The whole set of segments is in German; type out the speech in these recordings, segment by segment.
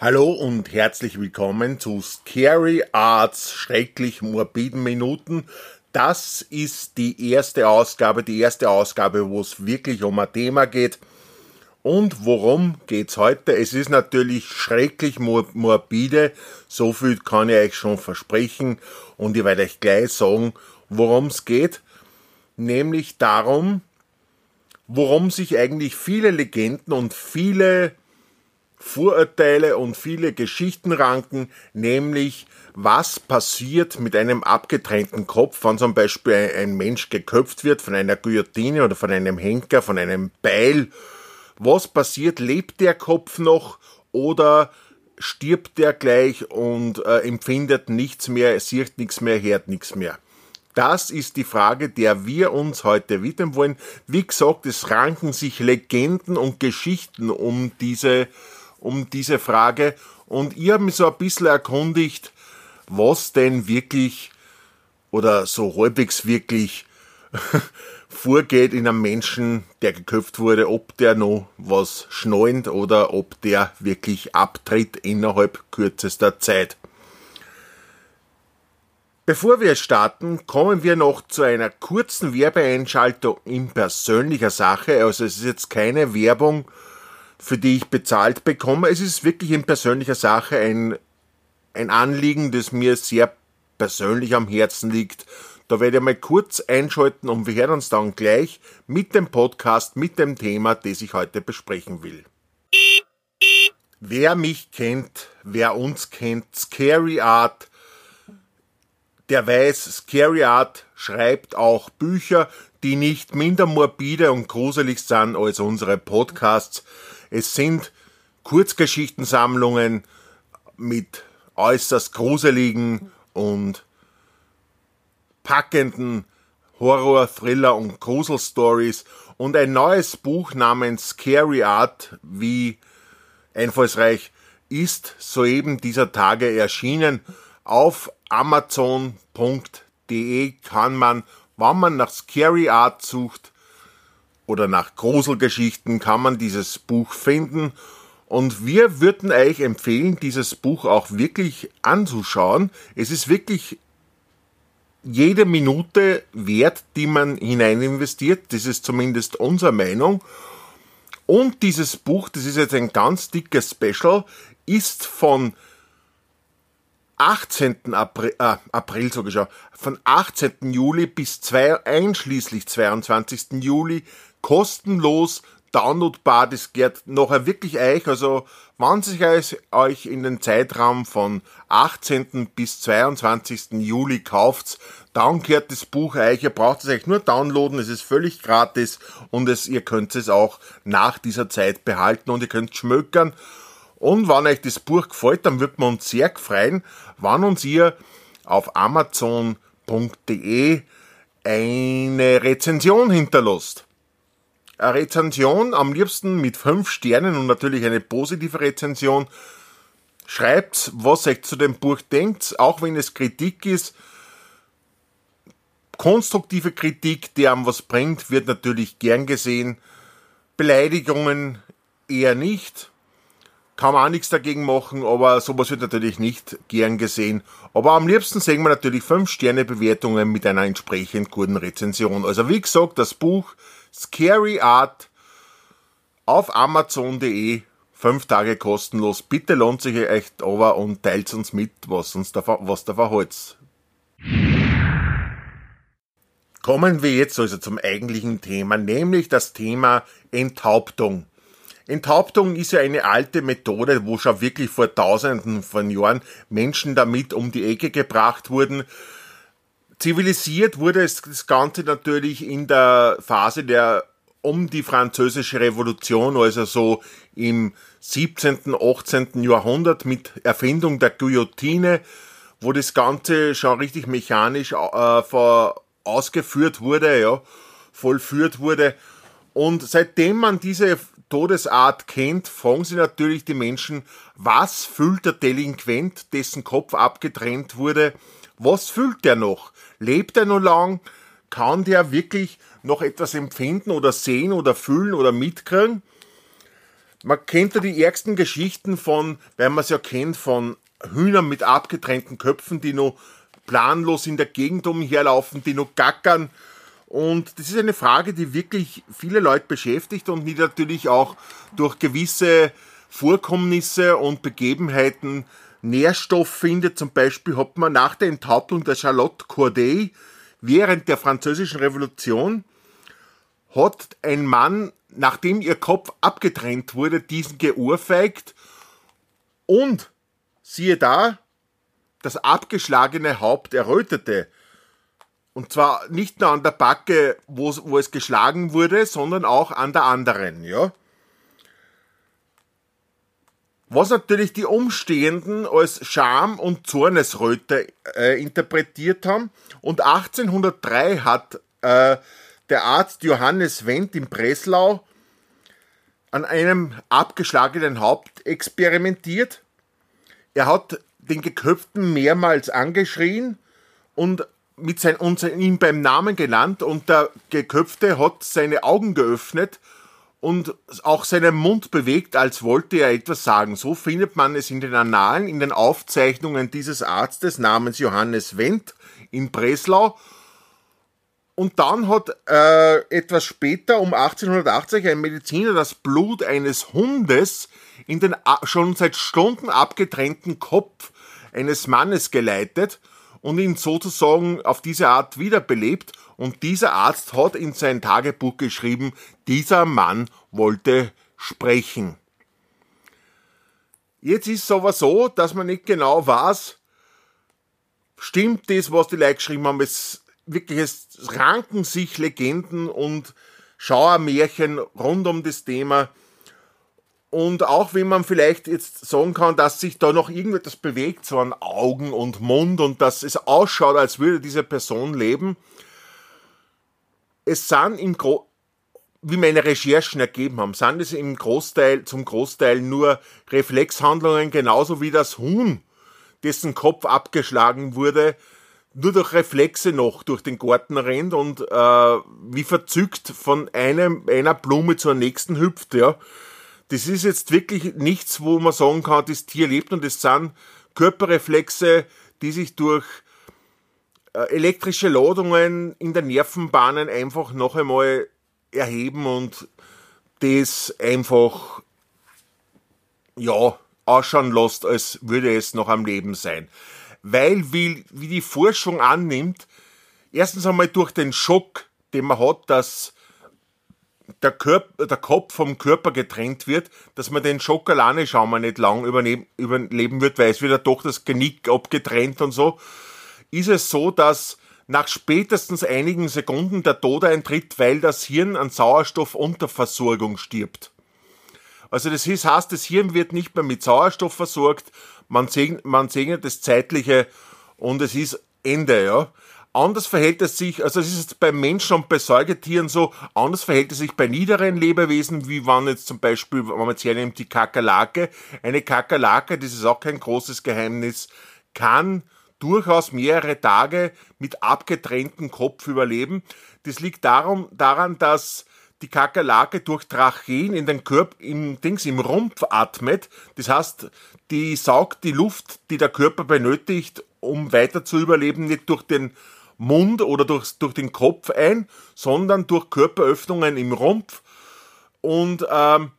Hallo und herzlich willkommen zu Scary Arts schrecklich morbiden Minuten. Das ist die erste Ausgabe, die erste Ausgabe, wo es wirklich um ein Thema geht. Und worum geht's heute? Es ist natürlich schrecklich morbide, so viel kann ich euch schon versprechen und ich werde euch gleich sagen, worum es geht. Nämlich darum, worum sich eigentlich viele Legenden und viele Vorurteile und viele Geschichten ranken, nämlich was passiert mit einem abgetrennten Kopf, wenn zum Beispiel ein Mensch geköpft wird von einer Guillotine oder von einem Henker, von einem Beil. Was passiert? Lebt der Kopf noch oder stirbt der gleich und äh, empfindet nichts mehr, sieht nichts mehr, hört nichts mehr? Das ist die Frage, der wir uns heute widmen wollen. Wie gesagt, es ranken sich Legenden und Geschichten um diese um diese Frage und ich habe mich so ein bisschen erkundigt, was denn wirklich oder so halbwegs wirklich vorgeht in einem Menschen, der geköpft wurde, ob der noch was schnallt oder ob der wirklich abtritt innerhalb kürzester Zeit. Bevor wir starten, kommen wir noch zu einer kurzen Werbeeinschaltung in persönlicher Sache. Also es ist jetzt keine Werbung für die ich bezahlt bekomme. Es ist wirklich in persönlicher Sache ein, ein Anliegen, das mir sehr persönlich am Herzen liegt. Da werde ich mal kurz einschalten und wir hören uns dann gleich mit dem Podcast, mit dem Thema, das ich heute besprechen will. Wer mich kennt, wer uns kennt, Scary Art, der weiß, Scary Art schreibt auch Bücher, die nicht minder morbide und gruselig sind als unsere Podcasts. Es sind Kurzgeschichtensammlungen mit äußerst gruseligen und packenden Horror, Thriller und Gruselstories und ein neues Buch namens Scary Art, wie einfallsreich ist soeben dieser Tage erschienen. Auf amazon.de kann man, wenn man nach Scary Art sucht, oder nach Gruselgeschichten kann man dieses Buch finden. Und wir würden euch empfehlen, dieses Buch auch wirklich anzuschauen. Es ist wirklich jede Minute wert, die man hinein investiert. Das ist zumindest unsere Meinung. Und dieses Buch, das ist jetzt ein ganz dickes Special, ist von 18. April, äh, April sogar schon, von 18. Juli bis zwei, einschließlich 22. Juli kostenlos downloadbar. Das geht nachher wirklich euch. Also, wenn sich euch in den Zeitraum von 18. bis 22. Juli kauft, dann gehört das Buch euch. Ihr braucht es euch nur downloaden. Es ist völlig gratis und es, ihr könnt es auch nach dieser Zeit behalten und ihr könnt schmökern. Und wenn euch das Buch gefällt, dann wird man uns sehr freuen, wenn uns ihr auf amazon.de eine Rezension hinterlasst. Eine Rezension am liebsten mit fünf Sternen und natürlich eine positive Rezension. Schreibt, was euch zu dem Buch denkt, auch wenn es Kritik ist. Konstruktive Kritik, die einem was bringt, wird natürlich gern gesehen. Beleidigungen eher nicht. Kann man auch nichts dagegen machen, aber sowas wird natürlich nicht gern gesehen. Aber am liebsten sehen wir natürlich 5-Sterne-Bewertungen mit einer entsprechend guten Rezension. Also wie gesagt, das Buch Scary Art auf Amazon.de. Fünf Tage kostenlos. Bitte lohnt sich echt aber und teilt uns mit, was uns da, was da verholzt. Kommen wir jetzt also zum eigentlichen Thema, nämlich das Thema Enthauptung. Enthauptung ist ja eine alte Methode, wo schon wirklich vor tausenden von Jahren Menschen damit um die Ecke gebracht wurden. Zivilisiert wurde es das Ganze natürlich in der Phase der um die französische Revolution, also so im 17., 18. Jahrhundert mit Erfindung der Guillotine, wo das Ganze schon richtig mechanisch äh, ausgeführt wurde, ja, vollführt wurde. Und seitdem man diese Todesart kennt, fragen sich natürlich die Menschen, was fühlt der Delinquent, dessen Kopf abgetrennt wurde, was fühlt der noch? Lebt er noch lang? Kann der wirklich noch etwas empfinden oder sehen oder fühlen oder mitkriegen? Man kennt ja die ärgsten Geschichten von, weil man es ja kennt, von Hühnern mit abgetrennten Köpfen, die nur planlos in der Gegend umherlaufen, die nur gackern. Und das ist eine Frage, die wirklich viele Leute beschäftigt und die natürlich auch durch gewisse Vorkommnisse und Begebenheiten Nährstoff findet. Zum Beispiel hat man nach der Enthauptung der Charlotte Corday während der Französischen Revolution hat ein Mann, nachdem ihr Kopf abgetrennt wurde, diesen geohrfeigt und siehe da, das abgeschlagene Haupt errötete. Und zwar nicht nur an der Backe, wo, wo es geschlagen wurde, sondern auch an der anderen, ja. Was natürlich die Umstehenden als Scham- und Zornesröte äh, interpretiert haben. Und 1803 hat äh, der Arzt Johannes Wendt in Breslau an einem abgeschlagenen Haupt experimentiert. Er hat den Geköpften mehrmals angeschrien und mit sein, und ihn beim Namen genannt und der Geköpfte hat seine Augen geöffnet und auch seinen Mund bewegt, als wollte er etwas sagen. So findet man es in den Annalen, in den Aufzeichnungen dieses Arztes namens Johannes Wendt in Breslau. Und dann hat äh, etwas später, um 1880, ein Mediziner das Blut eines Hundes in den schon seit Stunden abgetrennten Kopf eines Mannes geleitet und ihn sozusagen auf diese Art wiederbelebt und dieser Arzt hat in sein Tagebuch geschrieben, dieser Mann wollte sprechen. Jetzt ist es aber so, dass man nicht genau weiß, stimmt das, was die Leute geschrieben haben. Es wirklich, es ranken sich Legenden und Schauermärchen rund um das Thema. Und auch wenn man vielleicht jetzt sagen kann, dass sich da noch irgendetwas bewegt, so an Augen und Mund und dass es ausschaut, als würde diese Person leben, es sind im Gro wie meine Recherchen ergeben haben, sind es im Großteil, zum Großteil nur Reflexhandlungen, genauso wie das Huhn, dessen Kopf abgeschlagen wurde, nur durch Reflexe noch durch den Garten rennt und äh, wie verzückt von einem, einer Blume zur nächsten hüpft, ja. Das ist jetzt wirklich nichts, wo man sagen kann, das Tier lebt und es sind Körperreflexe, die sich durch äh, elektrische Ladungen in den Nervenbahnen einfach noch einmal erheben und das einfach ja ausschauen lässt, als würde es noch am Leben sein. Weil, wie, wie die Forschung annimmt, erstens einmal durch den Schock, den man hat, dass der, Körper, der Kopf vom Körper getrennt wird, dass man den wir nicht lang überleben wird, weil es wird ja doch das Genick abgetrennt und so ist es so, dass nach spätestens einigen Sekunden der Tod eintritt, weil das Hirn an Sauerstoffunterversorgung stirbt. Also das heißt, das Hirn wird nicht mehr mit Sauerstoff versorgt, man, segnet, man segnet das Zeitliche und es ist Ende, ja. Anders verhält es sich, also es ist bei Menschen und bei Säugetieren so, anders verhält es sich bei niederen Lebewesen, wie wenn jetzt zum Beispiel, wenn man jetzt hernimmt, die Kakerlake. Eine Kakerlake, das ist auch kein großes Geheimnis, kann durchaus mehrere Tage mit abgetrenntem Kopf überleben. Das liegt darum, daran, dass die Kakerlake durch Tracheen in den Körper, im Dings, im Rumpf atmet. Das heißt, die saugt die Luft, die der Körper benötigt, um weiter zu überleben, nicht durch den Mund oder durch, durch den Kopf ein, sondern durch Körperöffnungen im Rumpf. Und, ähm,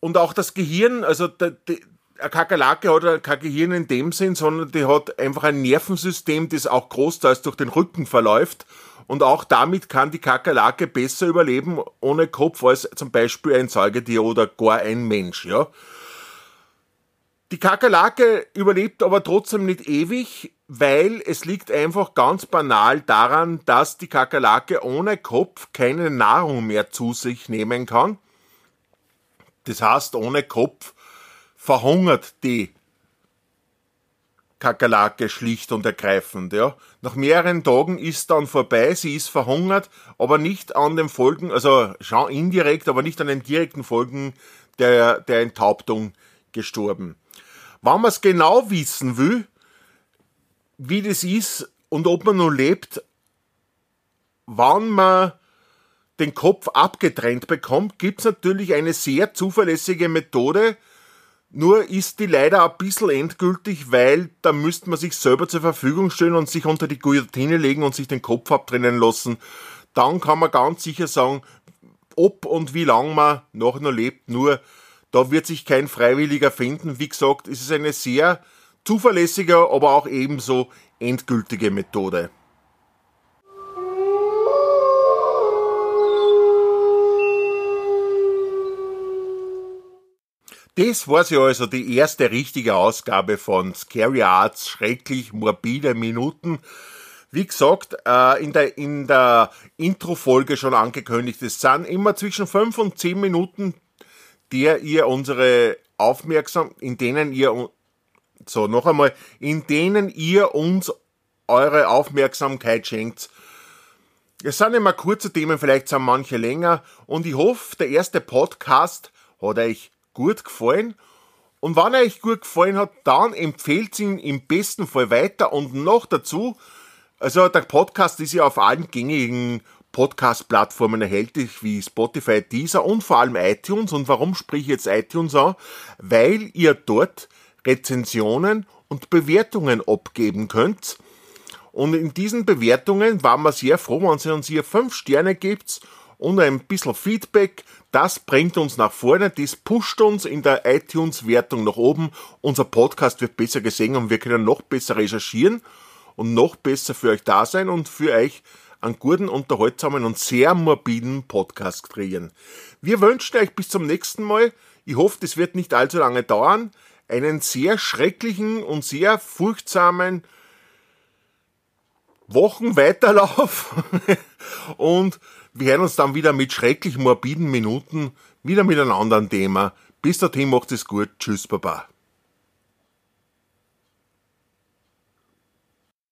und auch das Gehirn, also die, eine Kakerlake hat kein Gehirn in dem Sinn, sondern die hat einfach ein Nervensystem, das auch großteils durch den Rücken verläuft. Und auch damit kann die Kakerlake besser überleben ohne Kopf als zum Beispiel ein Säugetier oder gar ein Mensch, ja. Die Kakerlake überlebt aber trotzdem nicht ewig, weil es liegt einfach ganz banal daran, dass die Kakerlake ohne Kopf keine Nahrung mehr zu sich nehmen kann. Das heißt, ohne Kopf verhungert die Kakerlake schlicht und ergreifend. Ja. Nach mehreren Tagen ist dann vorbei, sie ist verhungert, aber nicht an den Folgen, also schon indirekt, aber nicht an den direkten Folgen der, der Enthauptung gestorben. Wenn man es genau wissen will, wie das ist und ob man nun lebt, wann man den Kopf abgetrennt bekommt, gibt's natürlich eine sehr zuverlässige Methode, nur ist die leider ein bisschen endgültig, weil da müsste man sich selber zur Verfügung stellen und sich unter die Guillotine legen und sich den Kopf abtrennen lassen. Dann kann man ganz sicher sagen, ob und wie lang man noch nur lebt. Nur da wird sich kein Freiwilliger finden. Wie gesagt, es ist eine sehr zuverlässige, aber auch ebenso endgültige Methode. Das war sie also die erste richtige Ausgabe von Scary Arts, schrecklich morbide Minuten. Wie gesagt, äh, in der, in der Intro-Folge schon angekündigt, es sind immer zwischen fünf und zehn Minuten, der ihr unsere Aufmerksam, in denen ihr, so noch einmal, in denen ihr uns eure Aufmerksamkeit schenkt. Es sind immer kurze Themen, vielleicht sind manche länger und ich hoffe, der erste Podcast hat euch gut gefallen. Und wenn er euch gut gefallen hat, dann empfehlt ihn im besten Fall weiter und noch dazu, also der Podcast ist ja auf allen gängigen Podcast-Plattformen erhältlich wie Spotify, Deezer und vor allem iTunes. Und warum sprich ich jetzt iTunes an? Weil ihr dort Rezensionen und Bewertungen abgeben könnt. Und in diesen Bewertungen waren wir sehr froh, wenn ihr uns hier fünf Sterne gibt und ein bisschen Feedback. Das bringt uns nach vorne, das pusht uns in der iTunes-Wertung nach oben. Unser Podcast wird besser gesehen und wir können noch besser recherchieren und noch besser für euch da sein und für euch einen guten, unterhaltsamen und sehr morbiden Podcast kreieren. Wir wünschen euch bis zum nächsten Mal, ich hoffe, das wird nicht allzu lange dauern, einen sehr schrecklichen und sehr furchtsamen Wochenweiterlauf und wir hören uns dann wieder mit schrecklich morbiden Minuten, wieder mit einem anderen Thema. Bis dahin macht es gut. Tschüss, Baba.